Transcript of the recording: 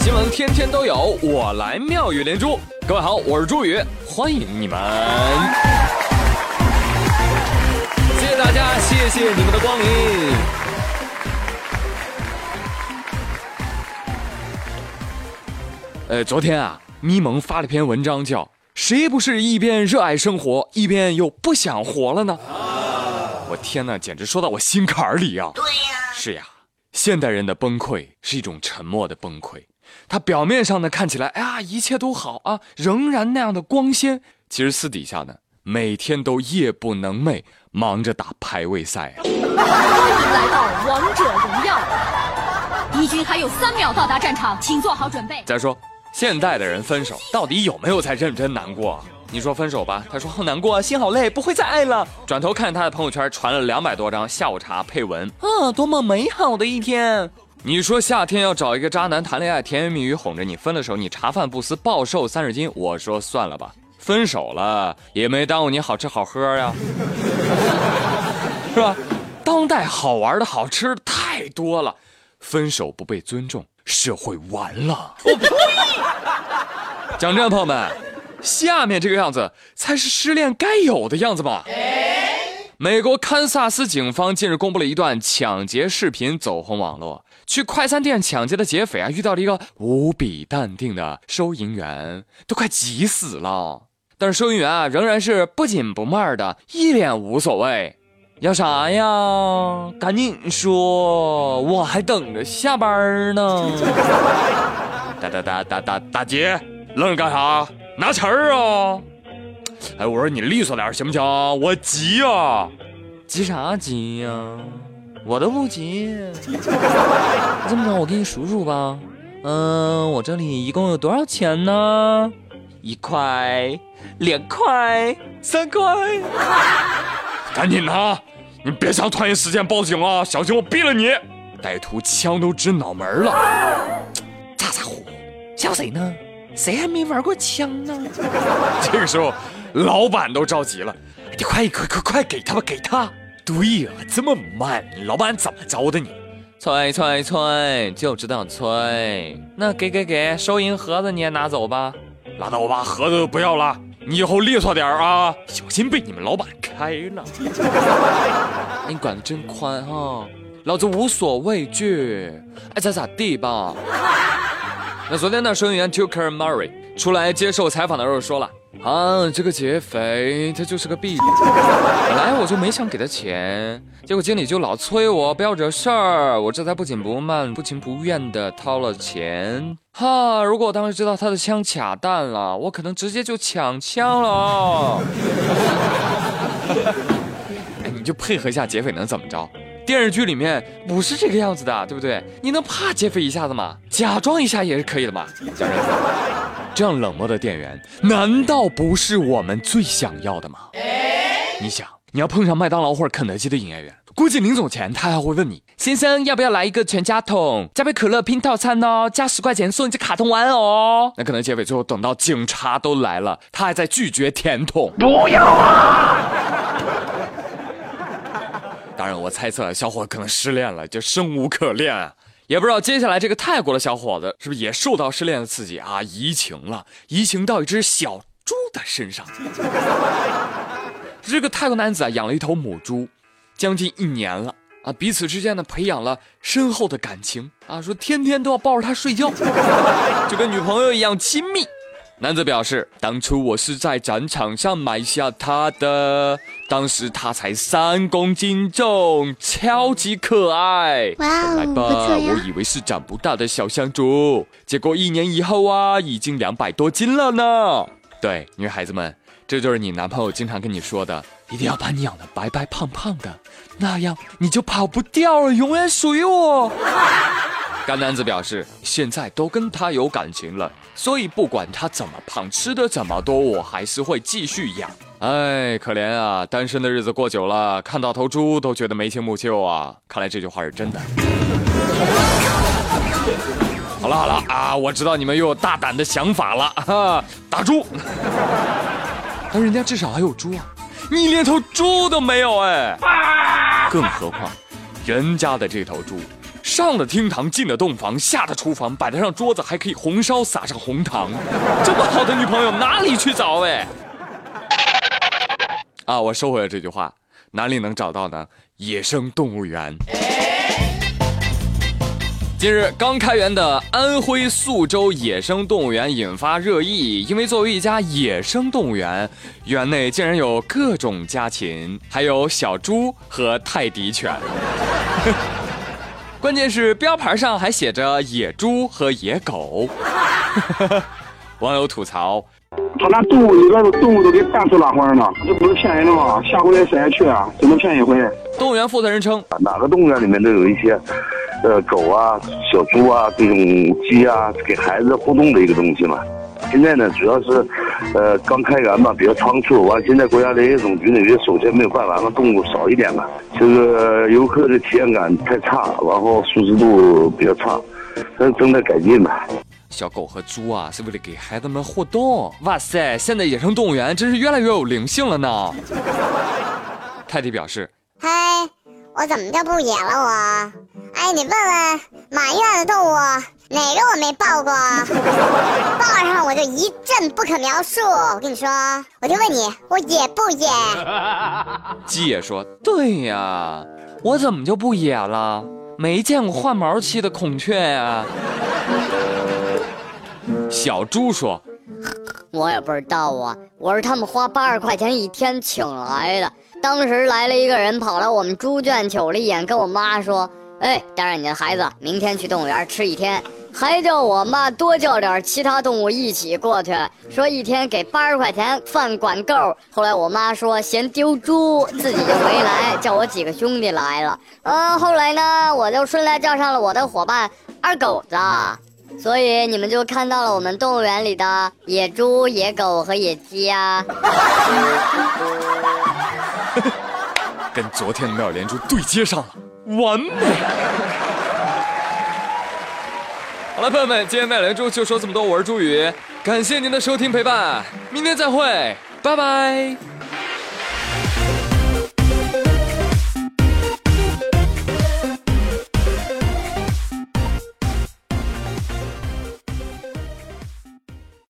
新闻天天都有，我来妙语连珠。各位好，我是朱宇，欢迎你们。谢谢大家，谢谢你们的光临。呃，昨天啊，咪蒙发了篇文章，叫“谁不是一边热爱生活，一边又不想活了呢？”我天哪，简直说到我心坎里呀！对呀，是呀，现代人的崩溃是一种沉默的崩溃。他表面上呢看起来，哎呀，一切都好啊，仍然那样的光鲜。其实私底下呢，每天都夜不能寐，忙着打排位赛啊。欢迎来到王者荣耀，敌军还有三秒到达战场，请做好准备。再说，现代的人分手到底有没有在认真难过？你说分手吧，他说好难过，心好累，不会再爱了。转头看他的朋友圈，传了两百多张下午茶配文，啊，多么美好的一天。你说夏天要找一个渣男谈恋爱，甜言蜜语哄着你，分了手你茶饭不思，暴瘦三十斤。我说算了吧，分手了也没耽误你好吃好喝呀，是吧？当代好玩的好吃的太多了，分手不被尊重，社会完了。我呸！讲真，朋友们。下面这个样子才是失恋该有的样子吧？美国堪萨斯警方近日公布了一段抢劫视频，走红网络。去快餐店抢劫的劫匪啊，遇到了一个无比淡定的收银员，都快急死了。但是收银员啊，仍然是不紧不慢的，一脸无所谓。要啥呀？赶紧说，我还等着下班呢。大大大大大大姐，愣着干啥？拿钱儿啊！哎，我说你利索点行不行？我急呀！急啥急呀？我都不急。这么着，我给你数数吧。嗯，我这里一共有多少钱呢？一块、两块、三块。赶紧拿！你别想拖延时间报警啊！小心我毙了你！歹徒枪都指脑门了。咋咋呼？笑谁呢？谁还没玩过枪呢？这个时候，老板都着急了，你快快快快给他吧，给他！对呀，这么慢，老板怎么着的你？催催催，就知道催。那给给给，收银盒子你也拿走吧。拉倒吧，盒子不要了，你以后利索点啊，小心被你们老板开了。你管的真宽哈，老子无所畏惧，爱咋咋地吧。那昨天呢，收银员 Tucker Murray 出来接受采访的时候说了：“啊，这个劫匪他就是个弊病。本来我就没想给他钱，结果经理就老催我不要惹事儿，我这才不紧不慢、不情不愿的掏了钱。哈，如果我当时知道他的枪卡弹了，我可能直接就抢枪了。哎，你就配合一下劫匪能怎么着？”电视剧里面不是这个样子的，对不对？你能怕劫匪一下子吗？假装一下也是可以的嘛。讲真，这样冷漠的店员，难道不是我们最想要的吗？你想，你要碰上麦当劳或者肯德基的营业员，估计临走前他还会问你：“先生，要不要来一个全家桶，加杯可乐拼套餐哦，加十块钱送一只卡通玩偶。”那可能劫匪最后等到警察都来了，他还在拒绝甜筒。不要啊！当然，我猜测小伙可能失恋了，就生无可恋，也不知道接下来这个泰国的小伙子是不是也受到失恋的刺激啊，移情了，移情到一只小猪的身上。这个泰国男子啊，养了一头母猪，将近一年了啊，彼此之间呢培养了深厚的感情啊，说天天都要抱着它睡觉，就跟女朋友一样亲密。男子表示，当初我是在展场上买下他的，当时他才三公斤重，超级可爱。哇来吧，我以为是长不大的小香猪，结果一年以后啊，已经两百多斤了呢。对，女孩子们，这就是你男朋友经常跟你说的，一定要把你养的白白胖胖的，那样你就跑不掉了，永远属于我。该男子表示，现在都跟他有感情了，所以不管他怎么胖，吃的怎么多，我还是会继续养。哎，可怜啊，单身的日子过久了，看到头猪都觉得眉清目秀啊。看来这句话是真的。好了好了啊，我知道你们又有大胆的想法了哈，打猪。但人家至少还有猪啊，你连头猪都没有哎。更何况，人家的这头猪。上了厅堂，进了洞房，下了厨房，摆得上桌子，还可以红烧，撒上红糖。这么好的女朋友哪里去找哎？啊，我收回了这句话，哪里能找到呢？野生动物园。近日刚开园的安徽宿州野生动物园引发热议，因为作为一家野生动物园，园内竟然有各种家禽，还有小猪和泰迪犬。关键是标牌上还写着野猪和野狗。网友吐槽：他那动物里边的动物都给大出拉环呢，这不是骗人的吗？下回谁还去啊？只能骗一回。动物园负责人称，哪个动物园里面都有一些。呃，狗啊，小猪啊，这种鸡啊，给孩子互动的一个东西嘛。现在呢，主要是，呃，刚开园嘛，比较仓促。完，现在国家林业总局呢，也首先没有办完嘛，动物少一点嘛。这个游客的体验感太差，然后舒适度比较差，正正在改进嘛。小狗和猪啊，是为了给孩子们互动。哇塞，现在野生动物园真是越来越有灵性了呢。泰迪表示：嗨，我怎么就不野了我？哎，你问问满院的动物，哪个我没抱过？抱上我就一阵不可描述。我跟你说，我就问你，我野不野？鸡也说：对呀，我怎么就不野了？没见过换毛期的孔雀呀。小猪说：我也不知道啊，我是他们花八十块钱一天请来的。当时来了一个人，跑来我们猪圈瞅了一眼，跟我妈说。哎，带上你的孩子，明天去动物园吃一天，还叫我妈多叫点其他动物一起过去，说一天给八十块钱，饭管够。后来我妈说嫌丢猪，自己就没来，叫我几个兄弟来了。嗯，后来呢，我就顺带叫上了我的伙伴二狗子，所以你们就看到了我们动物园里的野猪、野狗和野鸡啊。跟昨天的妙连珠对接上了。完美。好了，朋友们，今天麦连珠就说这么多。我是朱宇，感谢您的收听陪伴，明天再会，拜拜。